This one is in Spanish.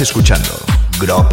Escuchando Grop